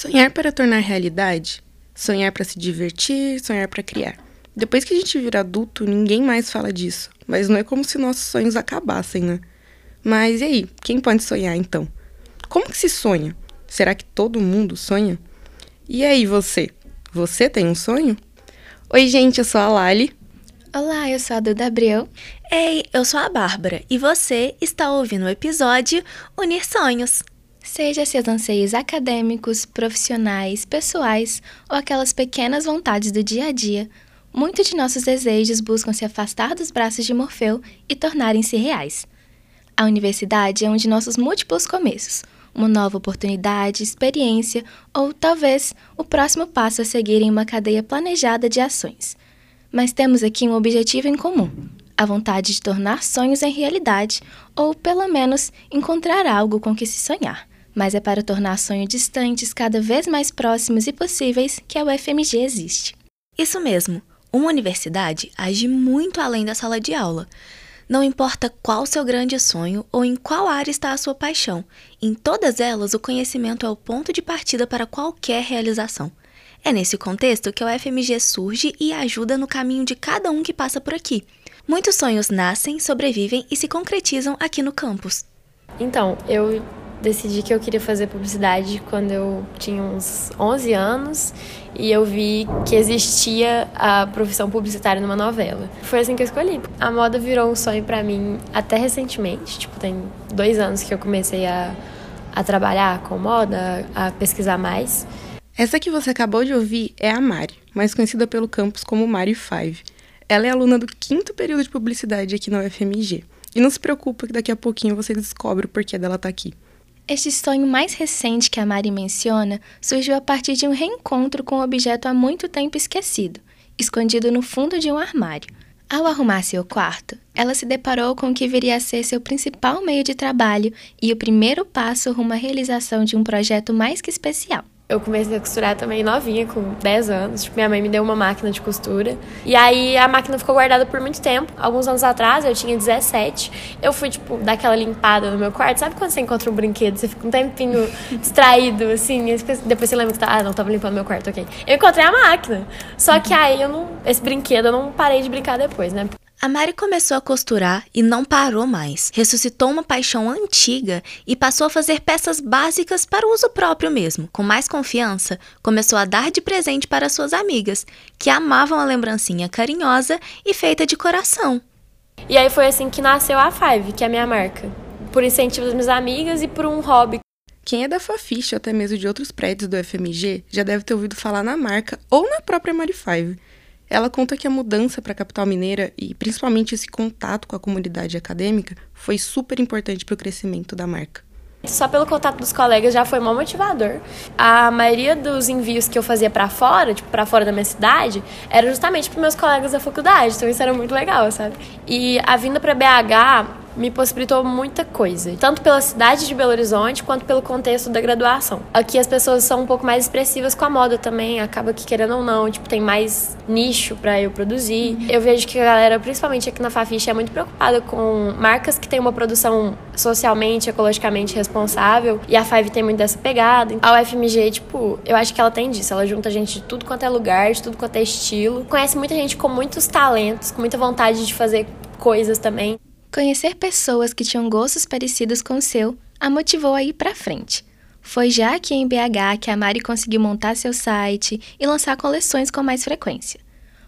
Sonhar para tornar realidade? Sonhar para se divertir, sonhar para criar. Depois que a gente vira adulto, ninguém mais fala disso. Mas não é como se nossos sonhos acabassem, né? Mas e aí, quem pode sonhar então? Como que se sonha? Será que todo mundo sonha? E aí, você? Você tem um sonho? Oi, gente, eu sou a Lali. Olá, eu sou a Duda Abreu. Ei, eu sou a Bárbara e você está ouvindo o episódio Unir Sonhos. Seja seus anseios acadêmicos, profissionais, pessoais ou aquelas pequenas vontades do dia a dia, muitos de nossos desejos buscam se afastar dos braços de Morfeu e tornarem-se reais. A universidade é um de nossos múltiplos começos, uma nova oportunidade, experiência ou talvez o próximo passo a seguir em uma cadeia planejada de ações. Mas temos aqui um objetivo em comum: a vontade de tornar sonhos em realidade ou, pelo menos, encontrar algo com que se sonhar mas é para tornar sonhos distantes cada vez mais próximos e possíveis que a UFMG existe. Isso mesmo, uma universidade age muito além da sala de aula. Não importa qual seu grande sonho ou em qual área está a sua paixão, em todas elas o conhecimento é o ponto de partida para qualquer realização. É nesse contexto que a UFMG surge e ajuda no caminho de cada um que passa por aqui. Muitos sonhos nascem, sobrevivem e se concretizam aqui no campus. Então, eu decidi que eu queria fazer publicidade quando eu tinha uns 11 anos e eu vi que existia a profissão publicitária numa novela. Foi assim que eu escolhi. A moda virou um sonho para mim até recentemente, tipo, tem dois anos que eu comecei a, a trabalhar com moda, a pesquisar mais. Essa que você acabou de ouvir é a Mari, mais conhecida pelo campus como Mari Five. Ela é aluna do quinto período de publicidade aqui na UFMG. E não se preocupa que daqui a pouquinho você descobre o porquê dela estar tá aqui. Este sonho mais recente que a Mari menciona surgiu a partir de um reencontro com um objeto há muito tempo esquecido, escondido no fundo de um armário. Ao arrumar seu quarto, ela se deparou com o que viria a ser seu principal meio de trabalho e o primeiro passo rumo à realização de um projeto mais que especial. Eu comecei a costurar também novinha, com 10 anos. Tipo, minha mãe me deu uma máquina de costura. E aí a máquina ficou guardada por muito tempo. Alguns anos atrás, eu tinha 17. Eu fui, tipo, dar aquela limpada no meu quarto. Sabe quando você encontra um brinquedo? Você fica um tempinho distraído, assim. depois você lembra que tá, ah, não, tava limpando meu quarto, ok. Eu encontrei a máquina. Só que aí eu não. Esse brinquedo eu não parei de brincar depois, né? A Mari começou a costurar e não parou mais. Ressuscitou uma paixão antiga e passou a fazer peças básicas para o uso próprio mesmo. Com mais confiança, começou a dar de presente para suas amigas, que amavam a lembrancinha carinhosa e feita de coração. E aí foi assim que nasceu a Five, que é a minha marca. Por incentivo das minhas amigas e por um hobby. Quem é da Fafiche ou até mesmo de outros prédios do FMG já deve ter ouvido falar na marca ou na própria Mari Five. Ela conta que a mudança para a capital mineira e principalmente esse contato com a comunidade acadêmica foi super importante para o crescimento da marca. Só pelo contato dos colegas já foi mó motivador. A maioria dos envios que eu fazia para fora, tipo, para fora da minha cidade, era justamente para meus colegas da faculdade, então isso era muito legal, sabe? E a vinda para BH me possibilitou muita coisa, tanto pela cidade de Belo Horizonte quanto pelo contexto da graduação. Aqui as pessoas são um pouco mais expressivas com a moda também, acaba que querendo ou não, tipo, tem mais nicho para eu produzir. Eu vejo que a galera, principalmente aqui na Fafiche, é muito preocupada com marcas que têm uma produção socialmente, ecologicamente responsável, e a Five tem muito dessa pegada. A UFMG, tipo, eu acho que ela tem disso, ela junta gente de tudo quanto é lugar, de tudo quanto é estilo. Conhece muita gente com muitos talentos, com muita vontade de fazer coisas também. Conhecer pessoas que tinham gostos parecidos com o seu a motivou a ir para frente. Foi já aqui em BH que a Mari conseguiu montar seu site e lançar coleções com mais frequência.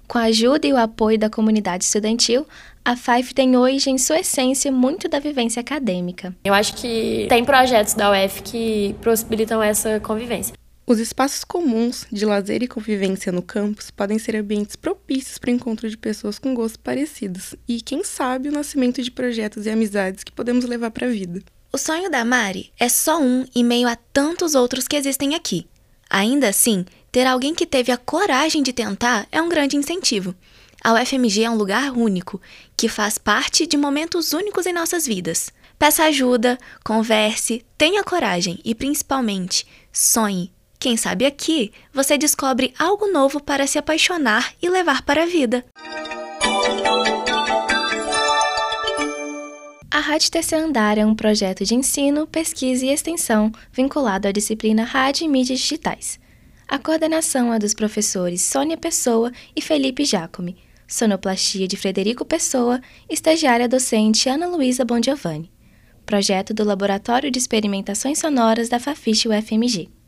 Com a ajuda e o apoio da comunidade estudantil, a Five tem hoje, em sua essência, muito da vivência acadêmica. Eu acho que tem projetos da UF que possibilitam essa convivência. Os espaços comuns de lazer e convivência no campus podem ser ambientes propícios para o encontro de pessoas com gostos parecidos e, quem sabe, o nascimento de projetos e amizades que podemos levar para a vida. O sonho da Mari é só um em meio a tantos outros que existem aqui. Ainda assim, ter alguém que teve a coragem de tentar é um grande incentivo. A UFMG é um lugar único, que faz parte de momentos únicos em nossas vidas. Peça ajuda, converse, tenha coragem e, principalmente, sonhe quem sabe aqui você descobre algo novo para se apaixonar e levar para a vida. A Rádio Terceiro Andar é um projeto de ensino, pesquisa e extensão vinculado à disciplina Rádio e Mídias Digitais. A coordenação é dos professores Sônia Pessoa e Felipe Jacome, sonoplastia de Frederico Pessoa, estagiária docente Ana Luísa Bongiovanni. Projeto do Laboratório de Experimentações Sonoras da Fafiche UFMG.